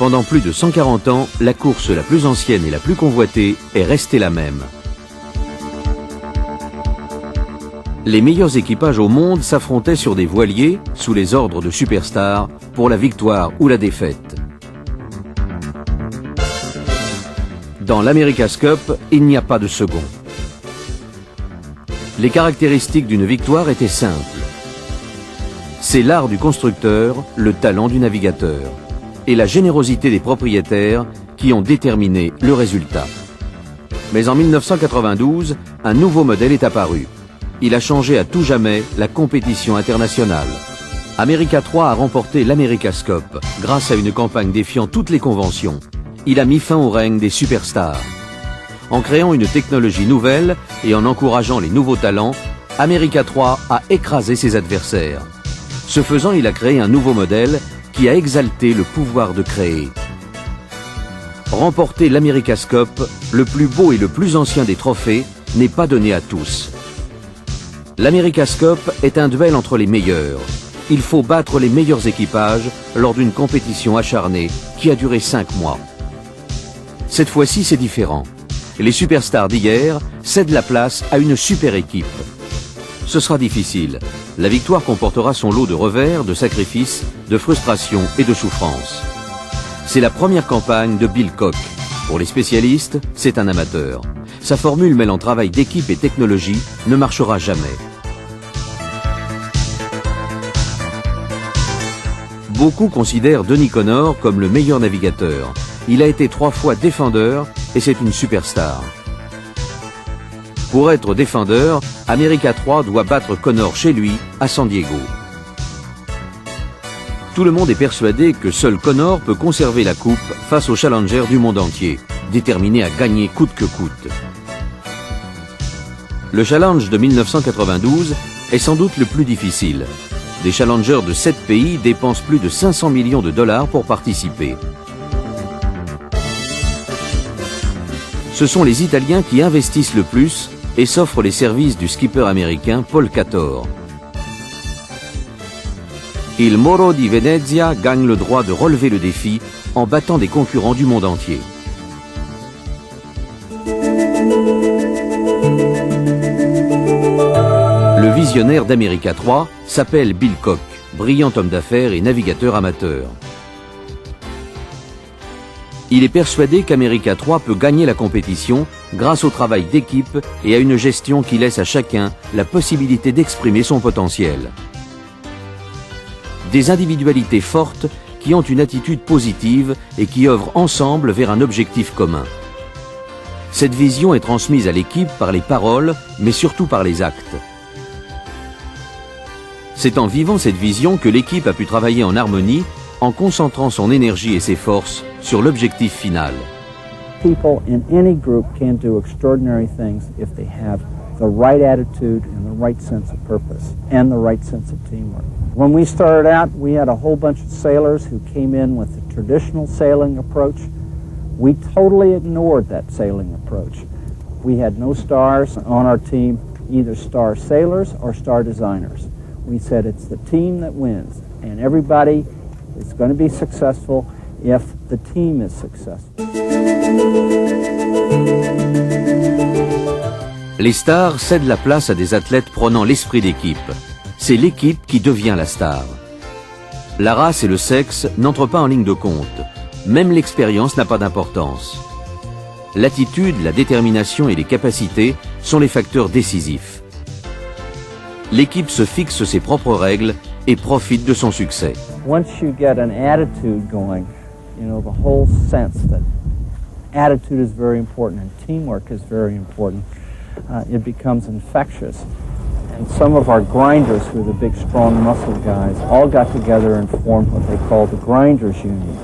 Pendant plus de 140 ans, la course la plus ancienne et la plus convoitée est restée la même. Les meilleurs équipages au monde s'affrontaient sur des voiliers, sous les ordres de superstars, pour la victoire ou la défaite. Dans l'America's Cup, il n'y a pas de second. Les caractéristiques d'une victoire étaient simples. C'est l'art du constructeur, le talent du navigateur et la générosité des propriétaires qui ont déterminé le résultat. Mais en 1992, un nouveau modèle est apparu. Il a changé à tout jamais la compétition internationale. America 3 a remporté l'America's Cup grâce à une campagne défiant toutes les conventions. Il a mis fin au règne des superstars. En créant une technologie nouvelle et en encourageant les nouveaux talents, America 3 a écrasé ses adversaires. Ce faisant, il a créé un nouveau modèle qui a exalté le pouvoir de créer. Remporter l'America's Cup, le plus beau et le plus ancien des trophées, n'est pas donné à tous. L'America's Cup est un duel entre les meilleurs. Il faut battre les meilleurs équipages lors d'une compétition acharnée qui a duré cinq mois. Cette fois-ci, c'est différent. Les superstars d'hier cèdent la place à une super équipe. Ce sera difficile. La victoire comportera son lot de revers, de sacrifices, de frustrations et de souffrances. C'est la première campagne de Bill Koch. Pour les spécialistes, c'est un amateur. Sa formule mêlant travail d'équipe et technologie ne marchera jamais. Beaucoup considèrent Denis Connor comme le meilleur navigateur. Il a été trois fois défendeur et c'est une superstar. Pour être défendeur, America 3 doit battre Connor chez lui, à San Diego. Tout le monde est persuadé que seul Connor peut conserver la coupe face aux challengers du monde entier, déterminés à gagner coûte que coûte. Le challenge de 1992 est sans doute le plus difficile. Des challengers de 7 pays dépensent plus de 500 millions de dollars pour participer. Ce sont les Italiens qui investissent le plus et s'offrent les services du skipper américain Paul Cator. Il Moro di Venezia gagne le droit de relever le défi en battant des concurrents du monde entier. Le visionnaire d'America 3 s'appelle Bill Koch, brillant homme d'affaires et navigateur amateur. Il est persuadé qu'America 3 peut gagner la compétition grâce au travail d'équipe et à une gestion qui laisse à chacun la possibilité d'exprimer son potentiel. Des individualités fortes qui ont une attitude positive et qui œuvrent ensemble vers un objectif commun. Cette vision est transmise à l'équipe par les paroles, mais surtout par les actes. C'est en vivant cette vision que l'équipe a pu travailler en harmonie en concentrant son énergie et ses forces sur l'objectif final. People in any group can do extraordinary things if they have the right attitude and the right sense of purpose and the right sense of teamwork. When we started out, we had a whole bunch of sailors who came in with the traditional sailing approach. We totally ignored that sailing approach. We had no stars on our team, either star sailors or star designers. We said it's the team that wins, and everybody is going to be successful if the team is successful. Les stars cèdent la place à des athlètes prenant l'esprit d'équipe. C'est l'équipe qui devient la star. La race et le sexe n'entrent pas en ligne de compte. Même l'expérience n'a pas d'importance. L'attitude, la détermination et les capacités sont les facteurs décisifs. L'équipe se fixe ses propres règles et profite de son succès. Once you get an attitude going, you know, the whole sense that attitude is very important and teamwork is very important, uh, it becomes infectious. And some of our grinders, who are the big, strong muscle guys, all got together and formed what they called the Grinders Union.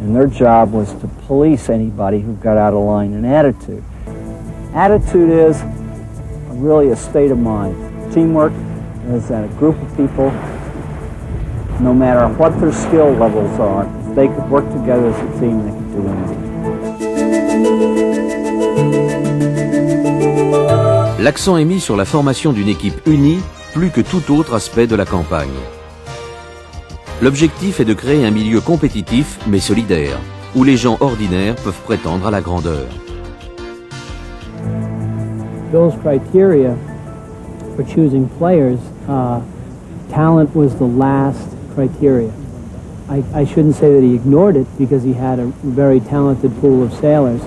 And their job was to police anybody who got out of line in attitude. Attitude is really a state of mind. Teamwork is that a group of people, no matter what their skill levels are, if they could work together as a team, they could do anything. L'accent est mis sur la formation d'une équipe unie plus que tout autre aspect de la campagne. L'objectif est de créer un milieu compétitif mais solidaire. où les gens ordinaires peuvent prétendre à la grandeur. Bill's criteria for choosing players, uh, talent was the last criteria. I, shouldn't say that he ignored it because he had a very talented pool of sailors.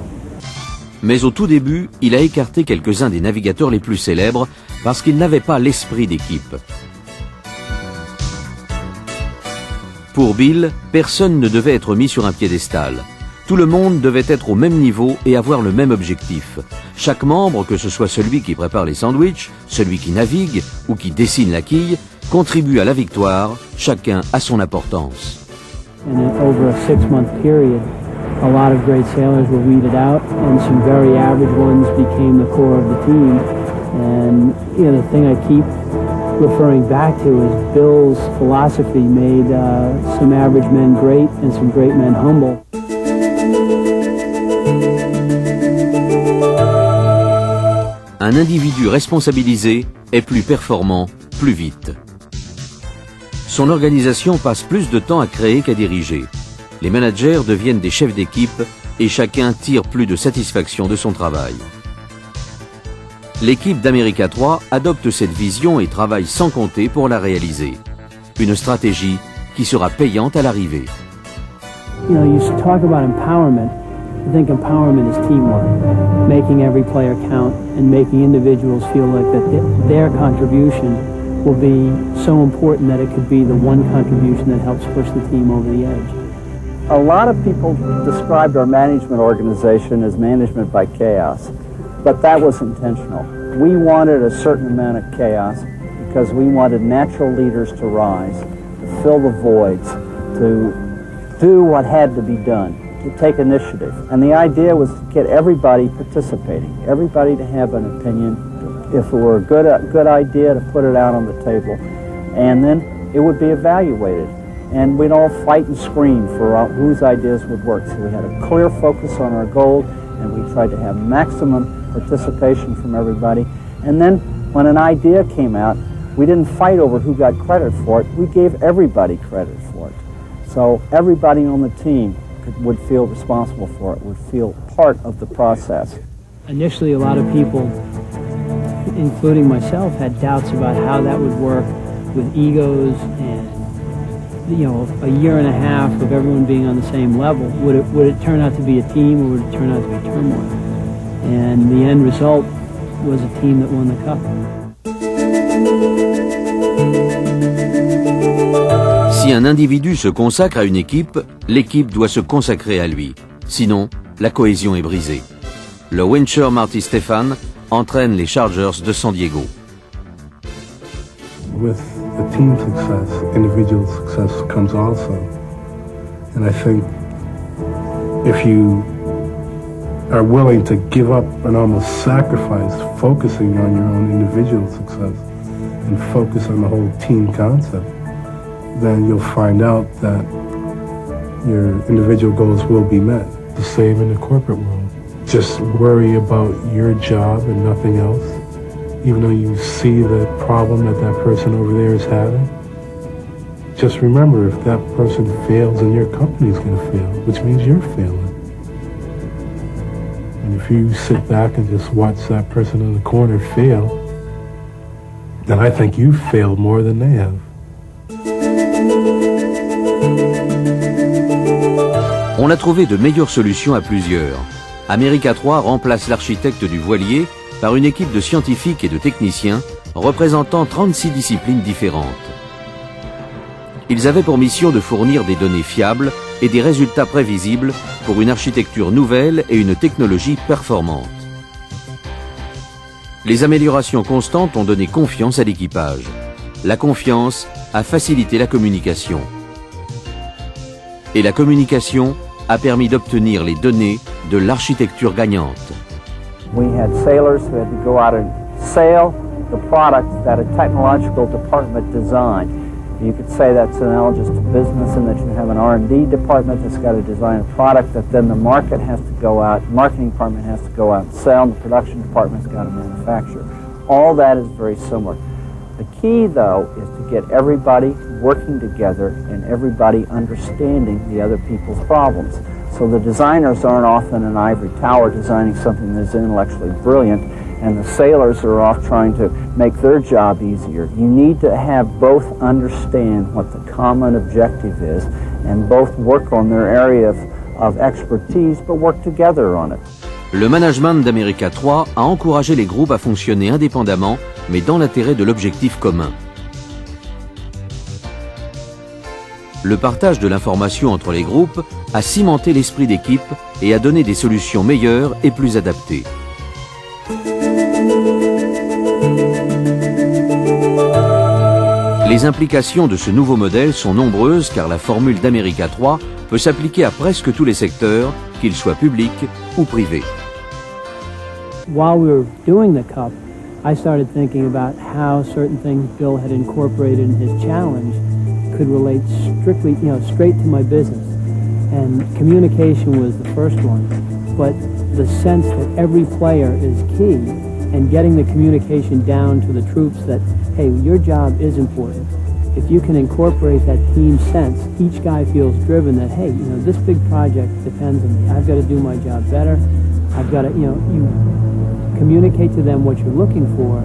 Mais au tout début, il a écarté quelques-uns des navigateurs les plus célèbres parce qu'ils n'avaient pas l'esprit d'équipe. Pour Bill, personne ne devait être mis sur un piédestal. Tout le monde devait être au même niveau et avoir le même objectif. Chaque membre, que ce soit celui qui prépare les sandwichs, celui qui navigue ou qui dessine la quille, contribue à la victoire, chacun à son importance. And over a six-month period, a lot of great sailors were weeded out, and some very average ones became the core of the team. And you know, the thing I keep referring back to is Bill's philosophy made uh, some average men great and some great men humble. Un individu responsabilisé est plus performant plus vite. Son organisation passe plus de temps à créer qu'à diriger. Les managers deviennent des chefs d'équipe et chacun tire plus de satisfaction de son travail. L'équipe d'America 3 adopte cette vision et travaille sans compter pour la réaliser. Une stratégie qui sera payante à l'arrivée. You know, you talk about empowerment. Think empowerment is teamwork, making every player count and making individuals feel like that their contribution will be so important that it could be the one contribution that helps push the team over the edge. A lot of people described our management organization as management by chaos, but that was intentional. We wanted a certain amount of chaos because we wanted natural leaders to rise, to fill the voids, to do what had to be done, to take initiative. And the idea was to get everybody participating, everybody to have an opinion, if it were a good, a good idea to put it out on the table, and then it would be evaluated. And we'd all fight and scream for uh, whose ideas would work. So we had a clear focus on our goal, and we tried to have maximum participation from everybody. And then when an idea came out, we didn't fight over who got credit for it. We gave everybody credit for it. So everybody on the team could, would feel responsible for it, would feel part of the process. Initially, a lot of people, including myself, had doubts about how that would work with egos and you know, a year and a half of everyone being on the same level, would it, would it turn out to be a team or would it turn out to be turmoil? And the end result was a team that won the cup. Si un individu se consacre à une équipe, l'équipe doit se consacrer à lui. Sinon, la cohésion est brisée. Le Wincher Marty Stefan entraîne les Chargers de San Diego. With the team success, individual success comes also. And I think if you are willing to give up and almost sacrifice focusing on your own individual success and focus on the whole team concept, then you'll find out that your individual goals will be met. The same in the corporate world. Just worry about your job and nothing else, even though you see the problem that that person over there is having. Just remember, if that person fails, then your company is going to fail, which means you're failing. And if you sit back and just watch that person in the corner fail, then I think you've failed more than they have. On a trouvé de meilleures solutions à plusieurs. America 3 remplace l'architecte du voilier par une équipe de scientifiques et de techniciens représentant 36 disciplines différentes. Ils avaient pour mission de fournir des données fiables et des résultats prévisibles pour une architecture nouvelle et une technologie performante. Les améliorations constantes ont donné confiance à l'équipage. La confiance a facilité la communication. Et la communication a permis d'obtenir les données de l'architecture gagnante. We had sailors who had to go out and sail the products that a technological department designed. You could say that's analogous to business in that you have an R&D department that's got to design a product that then the market has to go out, marketing department has to go out and sell, and the production department's got to manufacture. All that is very similar. The key, though, is to get everybody working together and everybody understanding the other people's problems. So the designers aren't off in an ivory tower designing something that's intellectually brilliant, and the sailors are off trying to make their job easier. You need to have both understand what the common objective is and both work on their area of, of expertise, but work together on it. Le management d'America 3 a encouragé les groupes à fonctionner indépendamment, mais dans l'intérêt de l'objectif commun. Le partage de l'information entre les groupes a cimenté l'esprit d'équipe et a donné des solutions meilleures et plus adaptées. Les implications de ce nouveau modèle sont nombreuses car la formule d'America 3 peut s'appliquer à presque tous les secteurs, qu'ils soient publics ou privés. While we were doing the cup, I started thinking about how certain things Bill had incorporated in his challenge could relate strictly, you know, straight to my business. And communication was the first one, but the sense that every player is key and getting the communication down to the troops that, hey, your job is important. If you can incorporate that team sense, each guy feels driven that, hey, you know, this big project depends on me. I've got to do my job better. I've got to, you know, you communicate to them what you're looking for,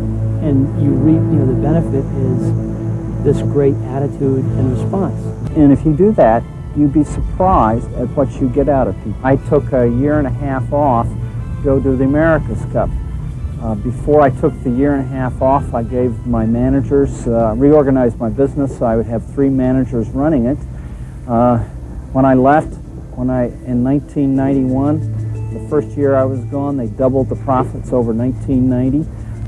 and you reap, you know, the benefit is this great attitude and response. And if you do that, you'd be surprised at what you get out of people. I took a year and a half off to go to the America's Cup. Uh, before I took the year and a half off, I gave my managers, uh, reorganized my business so I would have three managers running it. Uh, when I left, when I in 1991, the first year I was gone, they doubled the profits over 1990.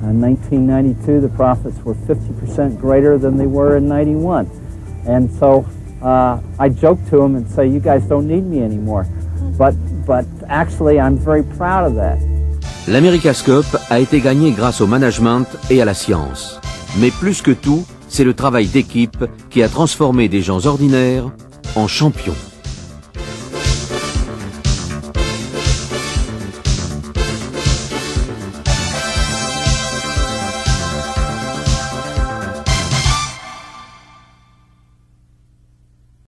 In 1992, the profits were 50% greater than they were in 91. And so uh, I joke to them and say, you guys don't need me anymore. But, but actually, I'm very proud of that. L'America's Cup a été gagné grâce au management et à la science. Mais plus que tout, c'est le travail d'équipe qui a transformé des gens ordinaires en champions.